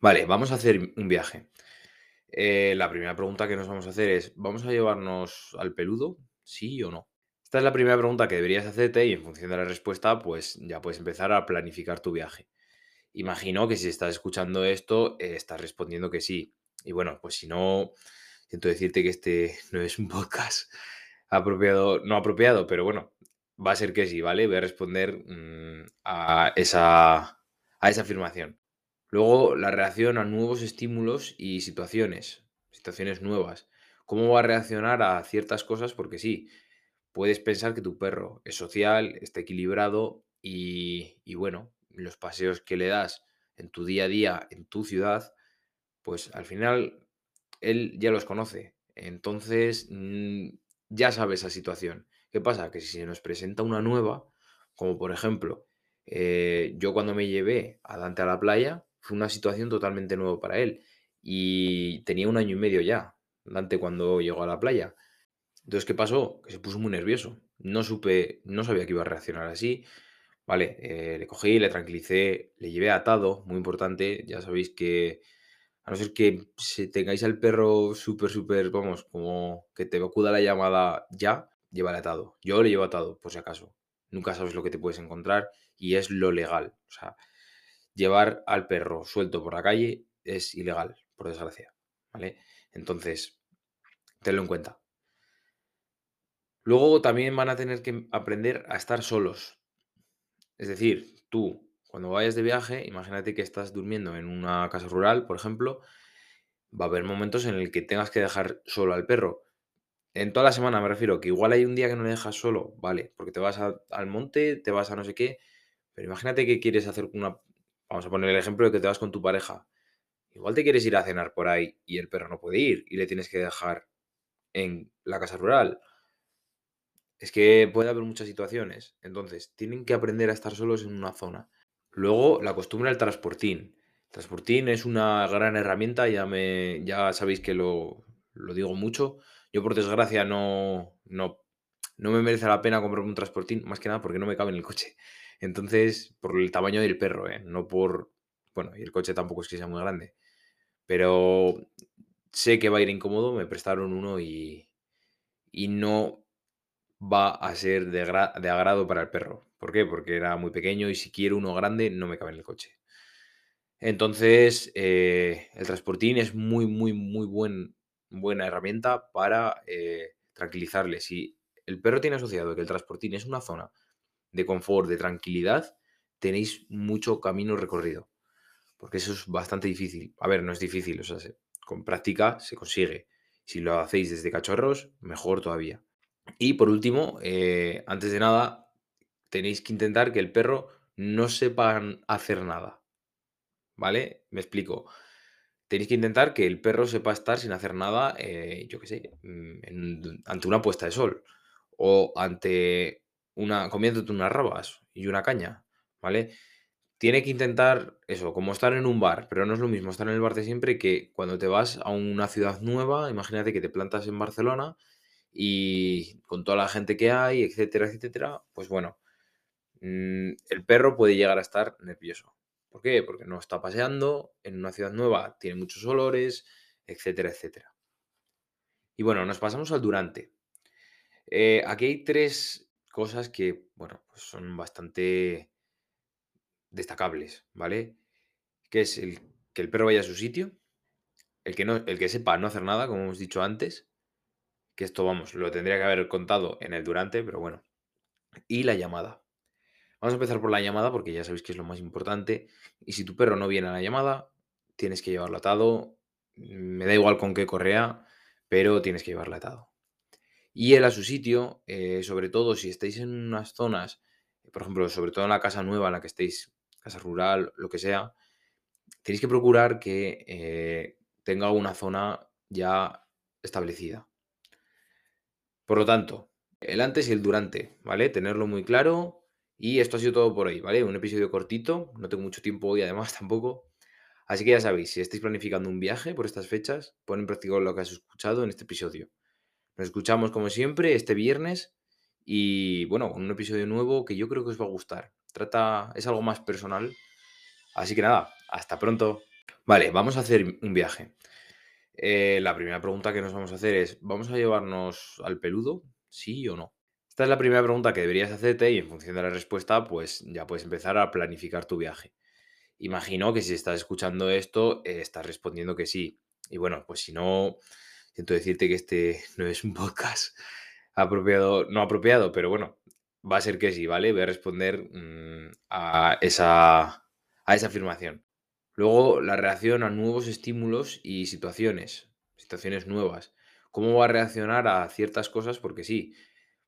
Vale, vamos a hacer un viaje. Eh, la primera pregunta que nos vamos a hacer es, ¿vamos a llevarnos al peludo? ¿Sí o no? Esta es la primera pregunta que deberías hacerte y en función de la respuesta, pues ya puedes empezar a planificar tu viaje. Imagino que si estás escuchando esto, eh, estás respondiendo que sí. Y bueno, pues si no, siento decirte que este no es un podcast apropiado, no apropiado, pero bueno, va a ser que sí, ¿vale? Voy a responder mm, a, esa, a esa afirmación. Luego, la reacción a nuevos estímulos y situaciones, situaciones nuevas. ¿Cómo va a reaccionar a ciertas cosas? Porque sí, puedes pensar que tu perro es social, está equilibrado y, y bueno, los paseos que le das en tu día a día, en tu ciudad, pues al final él ya los conoce. Entonces, mm, ya sabe esa situación. ¿Qué pasa? Que si se nos presenta una nueva, como por ejemplo, eh, yo cuando me llevé a Dante a la playa, fue una situación totalmente nueva para él. Y tenía un año y medio ya, Dante, cuando llegó a la playa. Entonces, ¿qué pasó? Que se puso muy nervioso. No supe, no sabía que iba a reaccionar así. Vale, eh, le cogí, le tranquilicé, le llevé atado, muy importante. Ya sabéis que, a no ser que tengáis al perro súper, súper, vamos, como que te acuda la llamada ya, llévale atado. Yo le llevo atado, por si acaso. Nunca sabes lo que te puedes encontrar y es lo legal. O sea, llevar al perro suelto por la calle es ilegal, por desgracia. ¿Vale? Entonces, tenlo en cuenta. Luego también van a tener que aprender a estar solos. Es decir, tú, cuando vayas de viaje, imagínate que estás durmiendo en una casa rural, por ejemplo, va a haber momentos en el que tengas que dejar solo al perro. En toda la semana me refiero, que igual hay un día que no le dejas solo, vale, porque te vas al monte, te vas a no sé qué, pero imagínate que quieres hacer una... Vamos a poner el ejemplo de que te vas con tu pareja. Igual te quieres ir a cenar por ahí y el perro no puede ir y le tienes que dejar en la casa rural. Es que puede haber muchas situaciones. Entonces, tienen que aprender a estar solos en una zona. Luego, la costumbre del transportín. Transportín es una gran herramienta, ya, me, ya sabéis que lo, lo digo mucho. Yo, por desgracia, no, no, no me merece la pena comprarme un transportín, más que nada porque no me cabe en el coche. Entonces, por el tamaño del perro, ¿eh? no por. Bueno, y el coche tampoco es que sea muy grande. Pero sé que va a ir incómodo, me prestaron uno y, y no va a ser de, agrado para el perro. ¿Por qué? Porque era muy pequeño y si quiero uno grande no me cabe en el coche. Entonces, eh, el transportín es muy, muy, muy buen, buena herramienta para eh, tranquilizarle. Si el perro tiene asociado que el transportín es una zona de confort, de tranquilidad, tenéis mucho camino recorrido. Porque eso es bastante difícil. A ver, no es difícil, o sea, con práctica se consigue. Si lo hacéis desde cachorros, mejor todavía. Y por último, eh, antes de nada, tenéis que intentar que el perro no sepa hacer nada. ¿Vale? Me explico. Tenéis que intentar que el perro sepa estar sin hacer nada, eh, yo qué sé, mm, ante una puesta de sol o ante una, comiéndote unas rabas y una caña, ¿vale? Tiene que intentar eso, como estar en un bar, pero no es lo mismo estar en el bar de siempre que cuando te vas a una ciudad nueva, imagínate que te plantas en Barcelona y con toda la gente que hay, etcétera, etcétera, pues bueno, mm, el perro puede llegar a estar nervioso. ¿Por qué? Porque no está paseando, en una ciudad nueva tiene muchos olores, etcétera, etcétera. Y bueno, nos pasamos al durante. Eh, aquí hay tres cosas que, bueno, pues son bastante destacables, ¿vale? Que es el que el perro vaya a su sitio, el que, no, el que sepa no hacer nada, como hemos dicho antes, que esto, vamos, lo tendría que haber contado en el durante, pero bueno. Y la llamada. Vamos a empezar por la llamada porque ya sabéis que es lo más importante. Y si tu perro no viene a la llamada, tienes que llevarlo atado. Me da igual con qué correa, pero tienes que llevarlo atado. Y él a su sitio, eh, sobre todo si estáis en unas zonas, por ejemplo, sobre todo en la casa nueva en la que estéis, casa rural, lo que sea, tenéis que procurar que eh, tenga una zona ya establecida. Por lo tanto, el antes y el durante, ¿vale? Tenerlo muy claro. Y esto ha sido todo por hoy, ¿vale? Un episodio cortito, no tengo mucho tiempo hoy además tampoco. Así que ya sabéis, si estáis planificando un viaje por estas fechas, pon en práctica lo que has escuchado en este episodio. Nos escuchamos como siempre este viernes y bueno, un episodio nuevo que yo creo que os va a gustar. Trata, es algo más personal. Así que nada, hasta pronto. Vale, vamos a hacer un viaje. Eh, la primera pregunta que nos vamos a hacer es, ¿vamos a llevarnos al peludo? ¿Sí o no? Esta es la primera pregunta que deberías hacerte y en función de la respuesta, pues ya puedes empezar a planificar tu viaje. Imagino que si estás escuchando esto, eh, estás respondiendo que sí. Y bueno, pues si no, siento decirte que este no es un podcast apropiado, no apropiado, pero bueno, va a ser que sí, ¿vale? Voy a responder mm, a, esa, a esa afirmación. Luego, la reacción a nuevos estímulos y situaciones, situaciones nuevas. ¿Cómo va a reaccionar a ciertas cosas? Porque sí,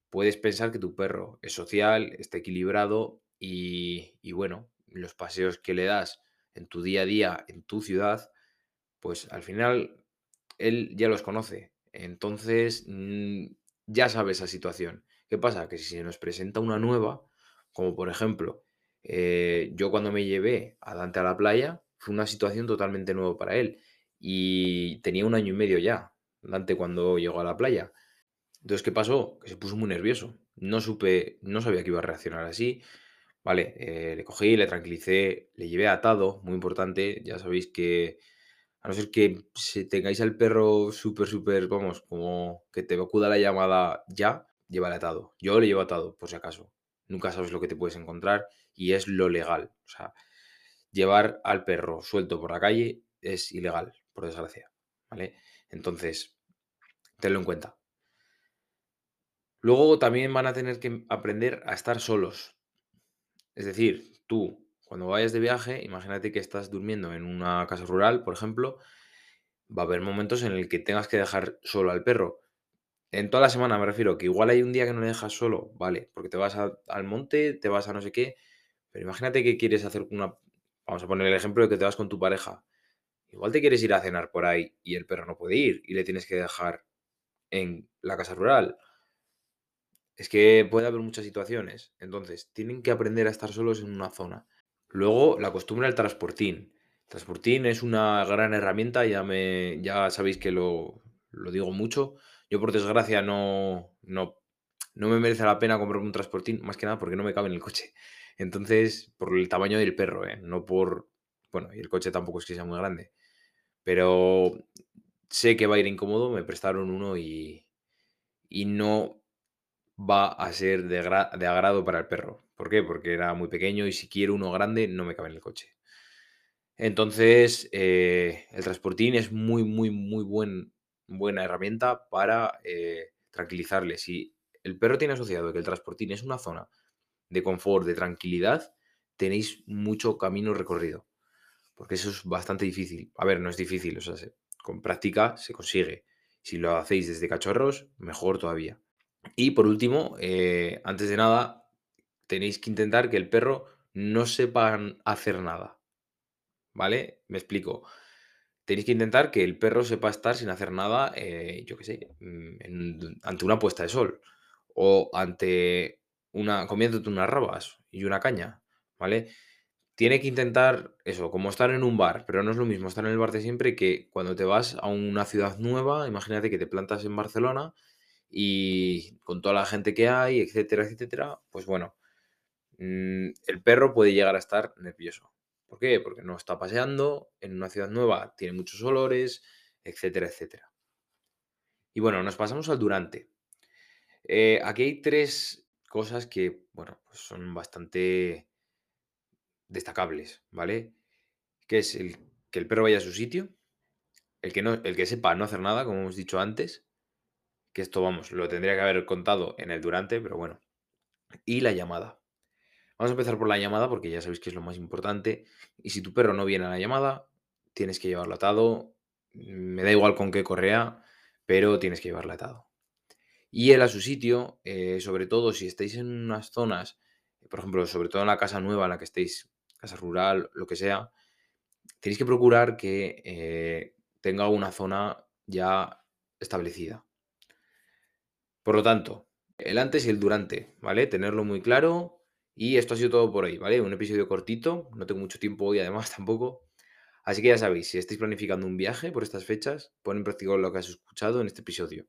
puedes pensar que tu perro es social, está equilibrado y, y bueno, los paseos que le das en tu día a día, en tu ciudad, pues al final él ya los conoce. Entonces, mm, ya sabe esa situación. ¿Qué pasa? Que si se nos presenta una nueva, como por ejemplo, eh, yo cuando me llevé a Dante a la playa, fue una situación totalmente nueva para él. Y tenía un año y medio ya, Dante, cuando llegó a la playa. Entonces, ¿qué pasó? Que se puso muy nervioso. No supe, no sabía que iba a reaccionar así. Vale, eh, le cogí, le tranquilicé, le llevé atado, muy importante. Ya sabéis que, a no ser que se tengáis al perro súper, súper, vamos, como que te acuda la llamada ya, llévale atado. Yo le llevo atado, por si acaso. Nunca sabes lo que te puedes encontrar y es lo legal. O sea, llevar al perro suelto por la calle es ilegal, por desgracia. ¿Vale? Entonces, tenlo en cuenta. Luego también van a tener que aprender a estar solos. Es decir, tú, cuando vayas de viaje, imagínate que estás durmiendo en una casa rural, por ejemplo, va a haber momentos en el que tengas que dejar solo al perro. En toda la semana me refiero, que igual hay un día que no le dejas solo, vale, porque te vas al monte, te vas a no sé qué, pero imagínate que quieres hacer una... Vamos a poner el ejemplo de que te vas con tu pareja. Igual te quieres ir a cenar por ahí y el perro no puede ir y le tienes que dejar en la casa rural. Es que puede haber muchas situaciones. Entonces, tienen que aprender a estar solos en una zona. Luego, la costumbre del transportín. Transportín es una gran herramienta, ya, me, ya sabéis que lo, lo digo mucho. Yo, por desgracia, no, no, no me merece la pena comprarme un transportín, más que nada porque no me cabe en el coche. Entonces, por el tamaño del perro, ¿eh? no por... Bueno, y el coche tampoco es que sea muy grande. Pero sé que va a ir incómodo, me prestaron uno y, y no va a ser de, de agrado para el perro. ¿Por qué? Porque era muy pequeño y si quiero uno grande no me cabe en el coche. Entonces, eh, el transportín es muy, muy, muy buen, buena herramienta para eh, tranquilizarle. Si el perro tiene asociado que el transportín es una zona de confort, de tranquilidad, tenéis mucho camino recorrido. Porque eso es bastante difícil. A ver, no es difícil, o sea, se- con práctica se consigue. Si lo hacéis desde cachorros, mejor todavía. Y por último, eh, antes de nada, tenéis que intentar que el perro no sepa hacer nada. ¿Vale? Me explico. Tenéis que intentar que el perro sepa estar sin hacer nada, eh, yo qué sé, mm, ante una puesta de sol o ante una, comiéndote unas rabas y una caña, ¿vale? Tiene que intentar eso, como estar en un bar, pero no es lo mismo estar en el bar de siempre que cuando te vas a una ciudad nueva, imagínate que te plantas en Barcelona y con toda la gente que hay, etcétera, etcétera, pues bueno, mm, el perro puede llegar a estar nervioso. ¿Por qué? Porque no está paseando, en una ciudad nueva tiene muchos olores, etcétera, etcétera. Y bueno, nos pasamos al durante. Eh, aquí hay tres cosas que, bueno, pues son bastante destacables, ¿vale? Que es el que el perro vaya a su sitio, el que, no, el que sepa no hacer nada, como hemos dicho antes, que esto, vamos, lo tendría que haber contado en el durante, pero bueno. Y la llamada. Vamos a empezar por la llamada porque ya sabéis que es lo más importante. Y si tu perro no viene a la llamada, tienes que llevarlo atado. mm, Me da igual con qué correa, pero tienes que llevarlo atado. Y él a su sitio, eh, sobre todo si estáis en unas zonas, por ejemplo, sobre todo en la casa nueva en la que estéis, casa rural, lo que sea, tenéis que procurar que eh, tenga una zona ya establecida. Por lo tanto, el antes y el durante, ¿vale? Tenerlo muy claro. Y esto ha sido todo por hoy, ¿vale? Un episodio cortito, no tengo mucho tiempo hoy además tampoco. Así que ya sabéis, si estáis planificando un viaje por estas fechas, pon en práctica lo que has escuchado en este episodio.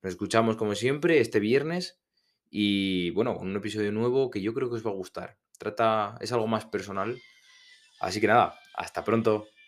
Nos escuchamos como siempre este viernes y bueno, un episodio nuevo que yo creo que os va a gustar. Trata, es algo más personal. Así que nada, hasta pronto.